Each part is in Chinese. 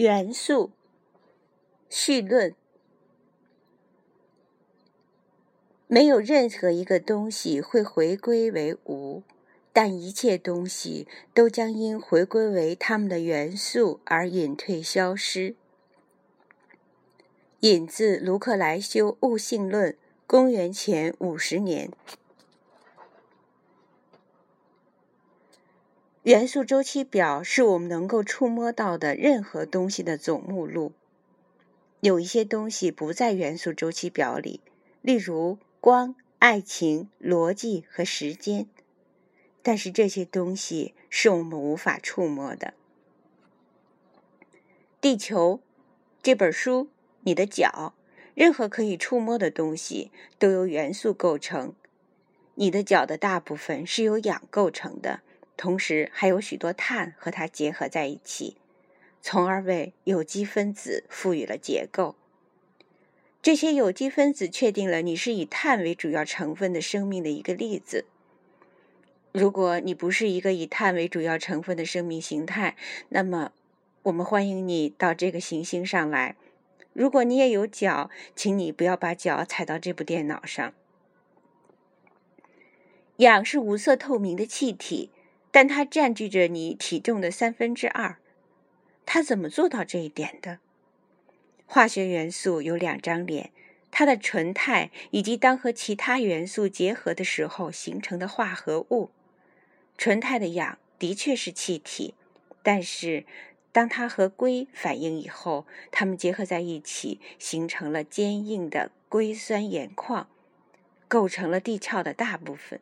元素绪论：没有任何一个东西会回归为无，但一切东西都将因回归为它们的元素而隐退消失。引自卢克莱修《物性论》，公元前五十年。元素周期表是我们能够触摸到的任何东西的总目录。有一些东西不在元素周期表里，例如光、爱情、逻辑和时间。但是这些东西是我们无法触摸的。地球这本书，你的脚，任何可以触摸的东西都由元素构成。你的脚的大部分是由氧构成的。同时还有许多碳和它结合在一起，从而为有机分子赋予了结构。这些有机分子确定了你是以碳为主要成分的生命的一个例子。如果你不是一个以碳为主要成分的生命形态，那么我们欢迎你到这个行星上来。如果你也有脚，请你不要把脚踩到这部电脑上。氧是无色透明的气体。但它占据着你体重的三分之二，它怎么做到这一点的？化学元素有两张脸，它的纯态以及当和其他元素结合的时候形成的化合物。纯态的氧的确是气体，但是当它和硅反应以后，它们结合在一起，形成了坚硬的硅酸盐矿，构成了地壳的大部分。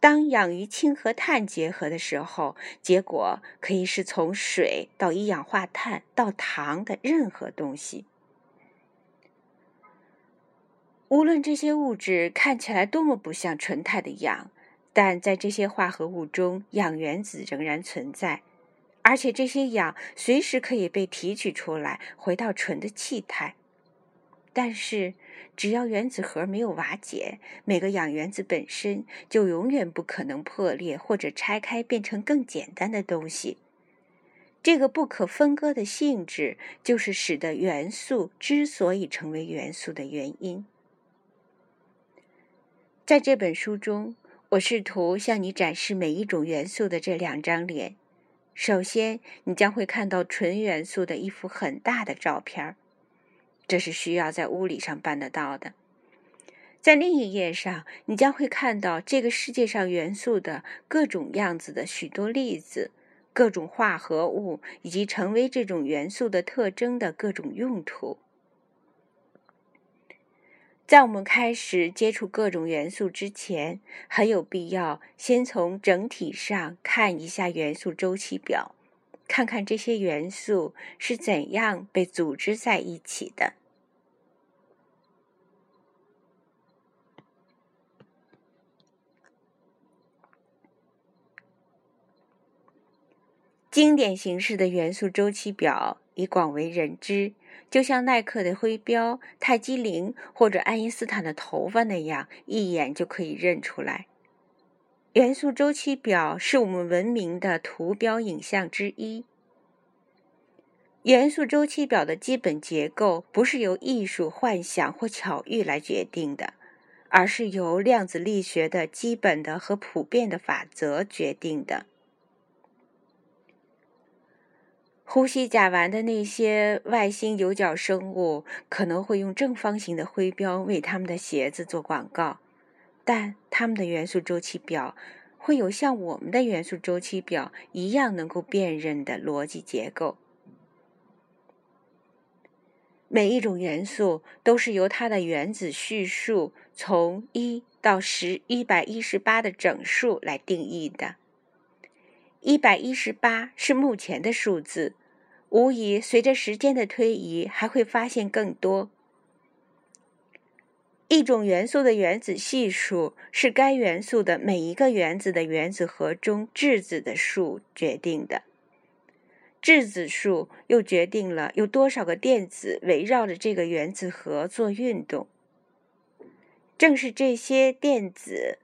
当氧与氢和碳结合的时候，结果可以是从水到一氧化碳到糖的任何东西。无论这些物质看起来多么不像纯态的氧，但在这些化合物中，氧原子仍然存在，而且这些氧随时可以被提取出来，回到纯的气态。但是，只要原子核没有瓦解，每个氧原子本身就永远不可能破裂或者拆开变成更简单的东西。这个不可分割的性质，就是使得元素之所以成为元素的原因。在这本书中，我试图向你展示每一种元素的这两张脸。首先，你将会看到纯元素的一幅很大的照片儿。这是需要在物理上办得到的。在另一页上，你将会看到这个世界上元素的各种样子的许多例子，各种化合物以及成为这种元素的特征的各种用途。在我们开始接触各种元素之前，很有必要先从整体上看一下元素周期表。看看这些元素是怎样被组织在一起的。经典形式的元素周期表已广为人知，就像耐克的徽标、泰姬陵或者爱因斯坦的头发那样，一眼就可以认出来。元素周期表是我们文明的图标影像之一。元素周期表的基本结构不是由艺术幻想或巧遇来决定的，而是由量子力学的基本的和普遍的法则决定的。呼吸甲烷的那些外星有角生物可能会用正方形的徽标为他们的鞋子做广告。但它们的元素周期表会有像我们的元素周期表一样能够辨认的逻辑结构。每一种元素都是由它的原子序数从一到十一百一十八的整数来定义的。一百一十八是目前的数字，无疑随着时间的推移还会发现更多。一种元素的原子系数是该元素的每一个原子的原子核中质子的数决定的，质子数又决定了有多少个电子围绕着这个原子核做运动。正是这些电子，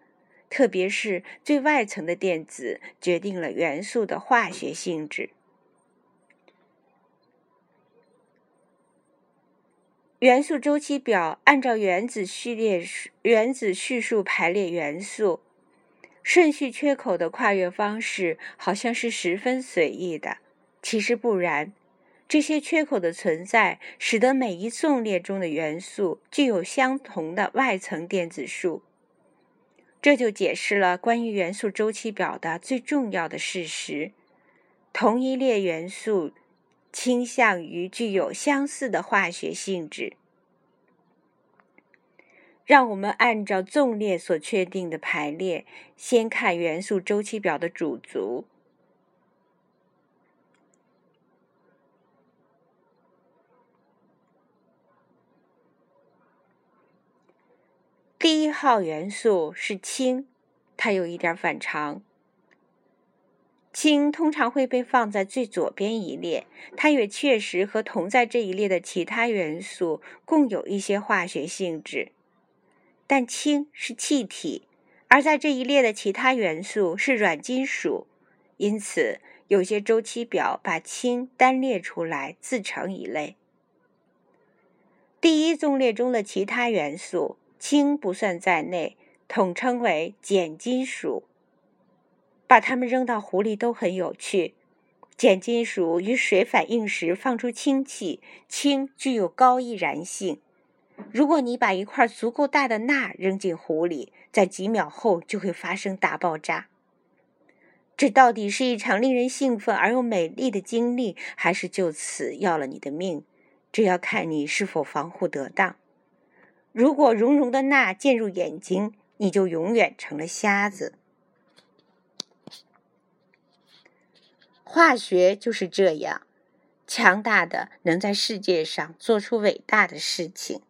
特别是最外层的电子，决定了元素的化学性质。元素周期表按照原子序列原子序数排列元素，顺序缺口的跨越方式好像是十分随意的，其实不然。这些缺口的存在，使得每一纵列中的元素具有相同的外层电子数。这就解释了关于元素周期表的最重要的事实：同一列元素倾向于具有相似的化学性质。让我们按照纵列所确定的排列，先看元素周期表的主族。第一号元素是氢，它有一点反常。氢通常会被放在最左边一列，它也确实和同在这一列的其他元素共有一些化学性质。但氢是气体，而在这一列的其他元素是软金属，因此有些周期表把氢单列出来，自成一类。第一纵列中的其他元素。氢不算在内，统称为碱金属。把它们扔到湖里都很有趣。碱金属与水反应时放出氢气，氢具有高易燃性。如果你把一块足够大的钠扔进湖里，在几秒后就会发生大爆炸。这到底是一场令人兴奋而又美丽的经历，还是就此要了你的命？这要看你是否防护得当。如果熔融的钠进入眼睛，你就永远成了瞎子。化学就是这样，强大的能在世界上做出伟大的事情，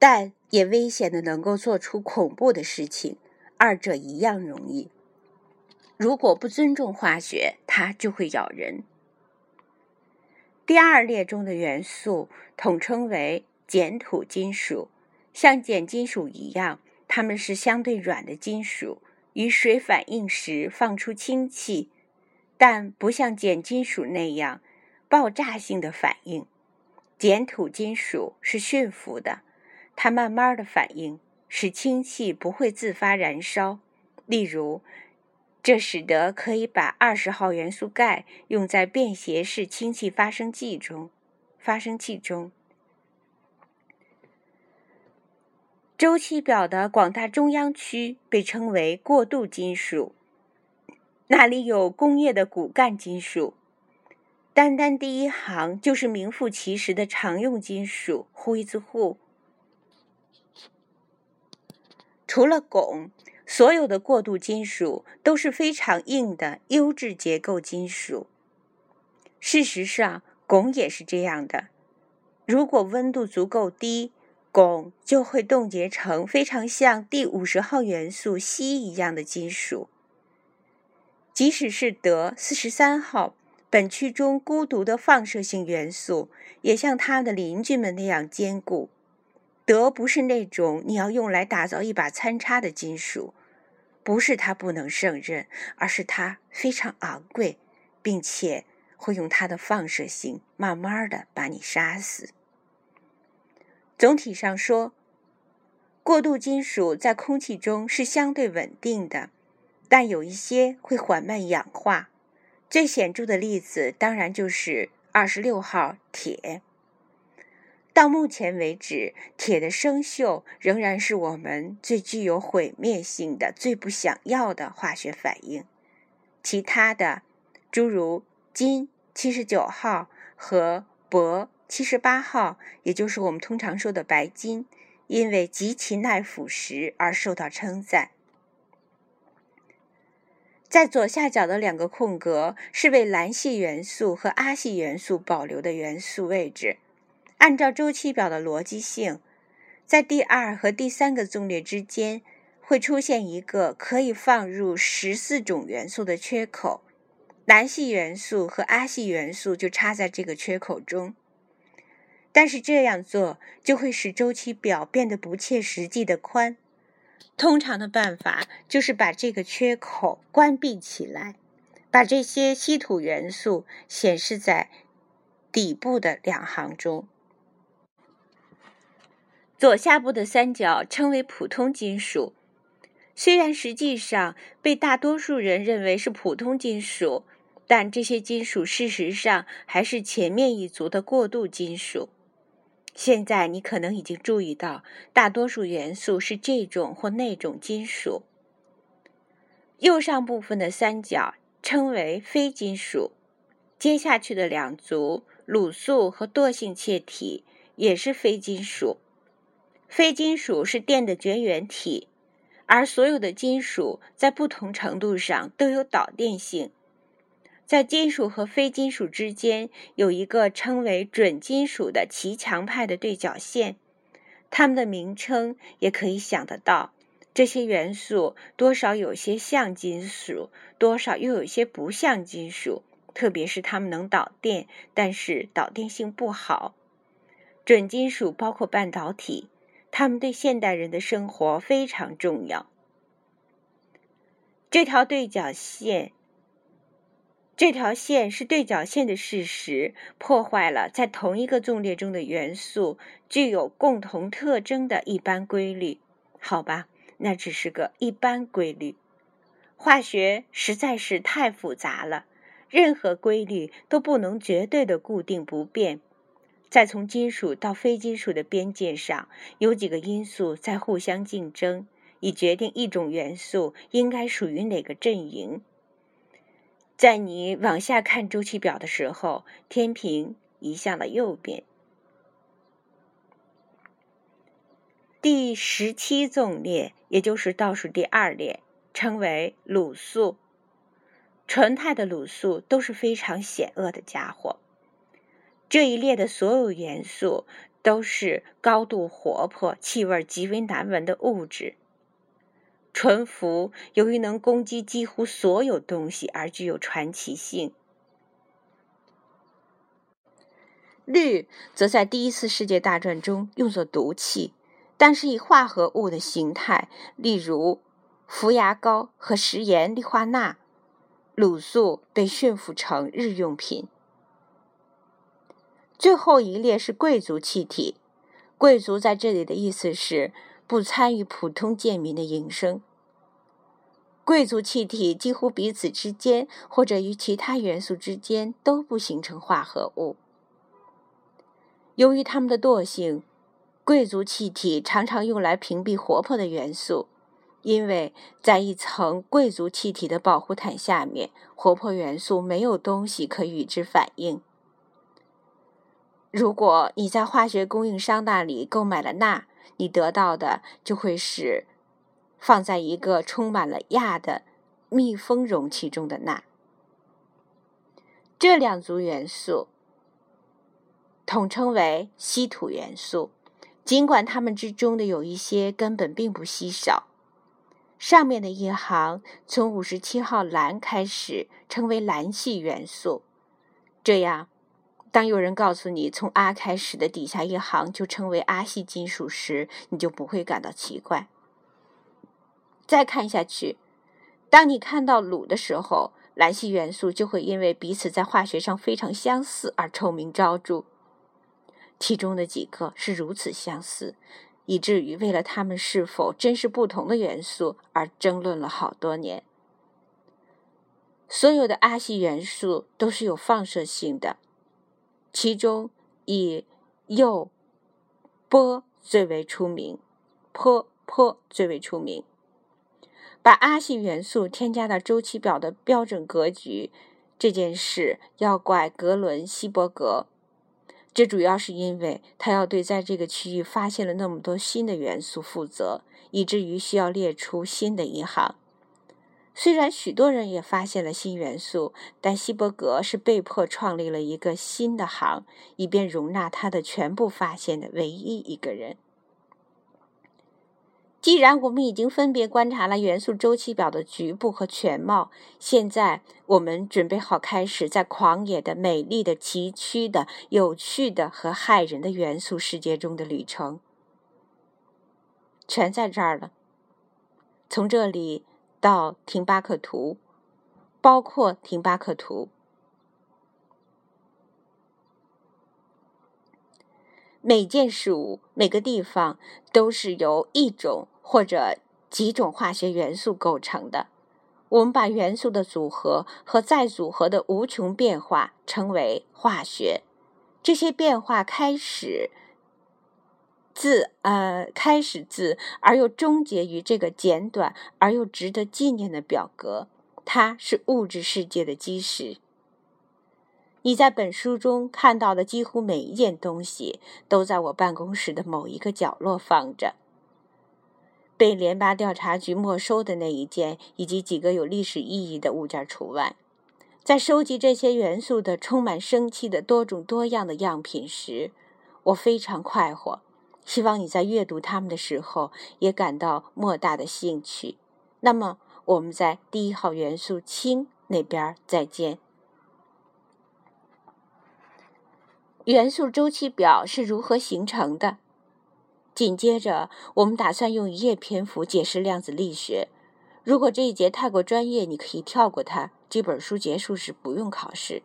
但也危险的能够做出恐怖的事情，二者一样容易。如果不尊重化学，它就会咬人。第二列中的元素统称为碱土金属，像碱金属一样，它们是相对软的金属，与水反应时放出氢气，但不像碱金属那样爆炸性的反应。碱土金属是驯服的，它慢慢的反应，使氢气不会自发燃烧。例如。这使得可以把二十号元素钙用在便携式氢气发生剂中。发生器中，周期表的广大中央区被称为过渡金属，那里有工业的骨干金属。单单第一行就是名副其实的常用金属灰子户。除了汞。所有的过渡金属都是非常硬的优质结构金属。事实上，汞也是这样的。如果温度足够低，汞就会冻结成非常像第五十号元素硒一样的金属。即使是德四十三号，本区中孤独的放射性元素，也像它的邻居们那样坚固。德不是那种你要用来打造一把参差的金属，不是它不能胜任，而是它非常昂贵，并且会用它的放射性慢慢的把你杀死。总体上说，过渡金属在空气中是相对稳定的，但有一些会缓慢氧化。最显著的例子当然就是二十六号铁。到目前为止，铁的生锈仍然是我们最具有毁灭性的、最不想要的化学反应。其他的，诸如金七十九号和铂七十八号，也就是我们通常说的白金，因为极其耐腐蚀而受到称赞。在左下角的两个空格是为蓝系元素和阿系元素保留的元素位置。按照周期表的逻辑性，在第二和第三个纵列之间会出现一个可以放入十四种元素的缺口，蓝系元素和阿系元素就插在这个缺口中。但是这样做就会使周期表变得不切实际的宽。通常的办法就是把这个缺口关闭起来，把这些稀土元素显示在。底部的两行中。左下部的三角称为普通金属，虽然实际上被大多数人认为是普通金属，但这些金属事实上还是前面一族的过渡金属。现在你可能已经注意到，大多数元素是这种或那种金属。右上部分的三角称为非金属，接下去的两族卤素和惰性气体也是非金属。非金属是电的绝缘体，而所有的金属在不同程度上都有导电性。在金属和非金属之间有一个称为准金属的极强派的对角线，它们的名称也可以想得到。这些元素多少有些像金属，多少又有些不像金属，特别是它们能导电，但是导电性不好。准金属包括半导体。它们对现代人的生活非常重要。这条对角线，这条线是对角线的事实，破坏了在同一个纵列中的元素具有共同特征的一般规律。好吧，那只是个一般规律。化学实在是太复杂了，任何规律都不能绝对的固定不变。在从金属到非金属的边界上，有几个因素在互相竞争，以决定一种元素应该属于哪个阵营。在你往下看周期表的时候，天平移向了右边。第十七纵列，也就是倒数第二列，称为卤素。纯态的卤素都是非常险恶的家伙。这一列的所有元素都是高度活泼、气味极为难闻的物质。纯氟由于能攻击几乎所有东西而具有传奇性。氯则在第一次世界大战中用作毒气，但是以化合物的形态，例如氟牙膏和食盐氯化钠。卤素被驯服成日用品。最后一列是贵族气体，贵族在这里的意思是不参与普通贱民的营生。贵族气体几乎彼此之间或者与其他元素之间都不形成化合物。由于它们的惰性，贵族气体常常用来屏蔽活泼的元素，因为在一层贵族气体的保护毯下面，活泼元素没有东西可与之反应。如果你在化学供应商那里购买了钠，你得到的就会是放在一个充满了氩的密封容器中的钠。这两组元素统称为稀土元素，尽管它们之中的有一些根本并不稀少。上面的一行从五十七号蓝开始称为蓝系元素，这样。当有人告诉你从阿开始的底下一行就称为阿系金属时，你就不会感到奇怪。再看下去，当你看到卤的时候，蓝系元素就会因为彼此在化学上非常相似而臭名昭著。其中的几个是如此相似，以至于为了它们是否真是不同的元素而争论了好多年。所有的阿系元素都是有放射性的。其中以右波最为出名，坡坡最为出名。把阿系元素添加到周期表的标准格局这件事要怪格伦·希伯格，这主要是因为他要对在这个区域发现了那么多新的元素负责，以至于需要列出新的一行。虽然许多人也发现了新元素，但希伯格是被迫创立了一个新的行，以便容纳他的全部发现的唯一一个人。既然我们已经分别观察了元素周期表的局部和全貌，现在我们准备好开始在狂野的、美丽的、崎岖的、有趣的和骇人的元素世界中的旅程。全在这儿了，从这里。到廷巴克图，包括廷巴克图。每件事物、每个地方都是由一种或者几种化学元素构成的。我们把元素的组合和再组合的无穷变化称为化学。这些变化开始自呃开始自而又终结于这个简短而又值得纪念的表格。它是物质世界的基石。你在本书中看到的几乎每一件东西，都在我办公室的某一个角落放着。被联邦调查局没收的那一件，以及几个有历史意义的物件除外。在收集这些元素的充满生气的多种多样的样品时，我非常快活。希望你在阅读它们的时候也感到莫大的兴趣。那么，我们在第一号元素氢那边再见。元素周期表是如何形成的？紧接着，我们打算用一页篇幅解释量子力学。如果这一节太过专业，你可以跳过它。这本书结束时不用考试。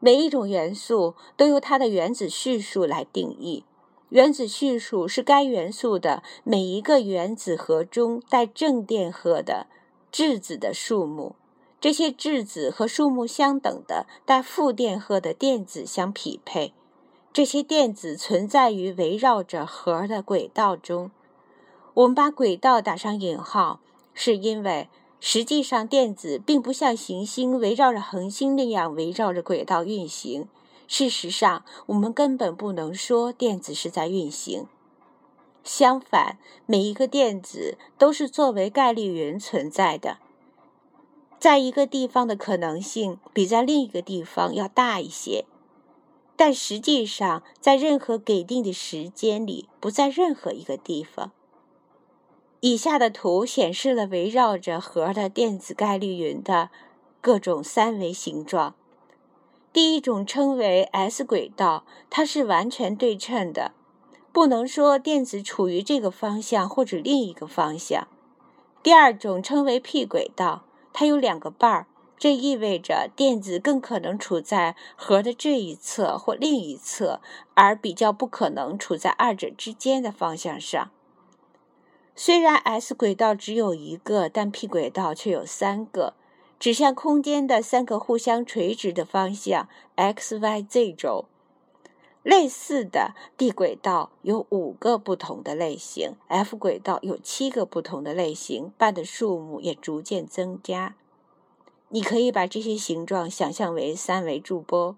每一种元素都由它的原子序数来定义。原子序数是该元素的每一个原子核中带正电荷的质子的数目。这些质子和数目相等的带负电荷的电子相匹配。这些电子存在于围绕着核的轨道中。我们把轨道打上引号，是因为实际上电子并不像行星围绕着恒星那样围绕着轨道运行。事实上，我们根本不能说电子是在运行。相反，每一个电子都是作为概率云存在的。在一个地方的可能性比在另一个地方要大一些，但实际上在任何给定的时间里不在任何一个地方。以下的图显示了围绕着核的电子概率云的各种三维形状。第一种称为 S 轨道，它是完全对称的，不能说电子处于这个方向或者另一个方向。第二种称为 P 轨道。它有两个瓣儿，这意味着电子更可能处在核的这一侧或另一侧，而比较不可能处在二者之间的方向上。虽然 S 轨道只有一个，但 P 轨道却有三个，指向空间的三个互相垂直的方向 x、y、z 轴。类似的 D 轨道有五个不同的类型，F 轨道有七个不同的类型，瓣的数目也逐渐增加。你可以把这些形状想象为三维驻波。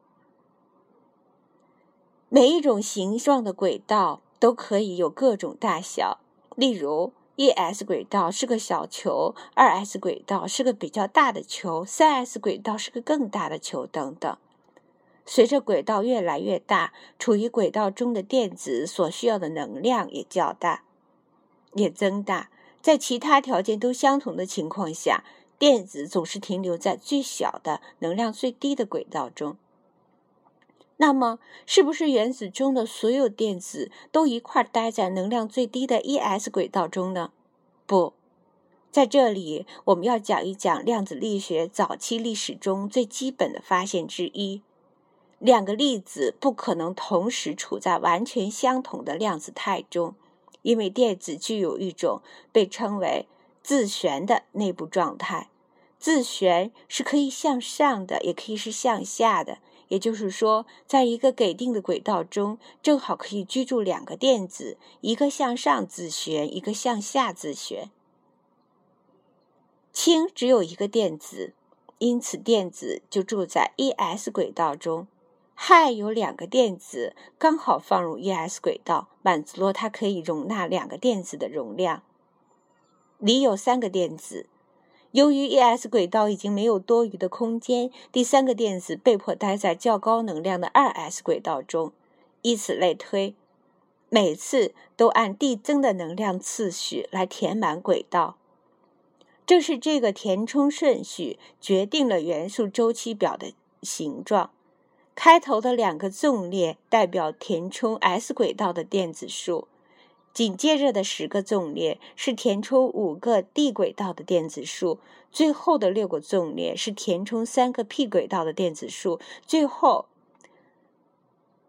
每一种形状的轨道都可以有各种大小，例如 1s 轨道是个小球，二 S 轨道是个比较大的球，三 S 轨道是个更大的球，等等。随着轨道越来越大，处于轨道中的电子所需要的能量也较大，也增大。在其他条件都相同的情况下，电子总是停留在最小的、能量最低的轨道中。那么，是不是原子中的所有电子都一块待在能量最低的 1s 轨道中呢？不，在这里我们要讲一讲量子力学早期历史中最基本的发现之一。两个粒子不可能同时处在完全相同的量子态中，因为电子具有一种被称为自旋的内部状态。自旋是可以向上的，也可以是向下的。也就是说，在一个给定的轨道中，正好可以居住两个电子，一个向上自旋，一个向下自旋。氢只有一个电子，因此电子就住在 1s 轨道中。氦有两个电子，刚好放入 1s 轨道，满足了它可以容纳两个电子的容量。锂有三个电子，由于 e s 轨道已经没有多余的空间，第三个电子被迫待在较高能量的 2s 轨道中，以此类推，每次都按递增的能量次序来填满轨道。正是这个填充顺序决定了元素周期表的形状。开头的两个纵列代表填充 s 轨道的电子数，紧接着的十个纵列是填充五个 d 轨道的电子数，最后的六个纵列是填充三个 p 轨道的电子数。最后，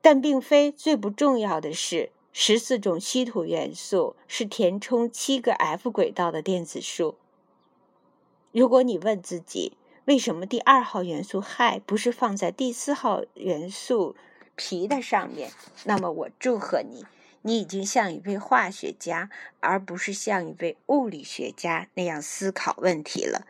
但并非最不重要的是，十四种稀土元素是填充七个 F 轨道的电子数。如果你问自己，为什么第二号元素氦不是放在第四号元素铍的上面？那么我祝贺你，你已经像一位化学家，而不是像一位物理学家那样思考问题了。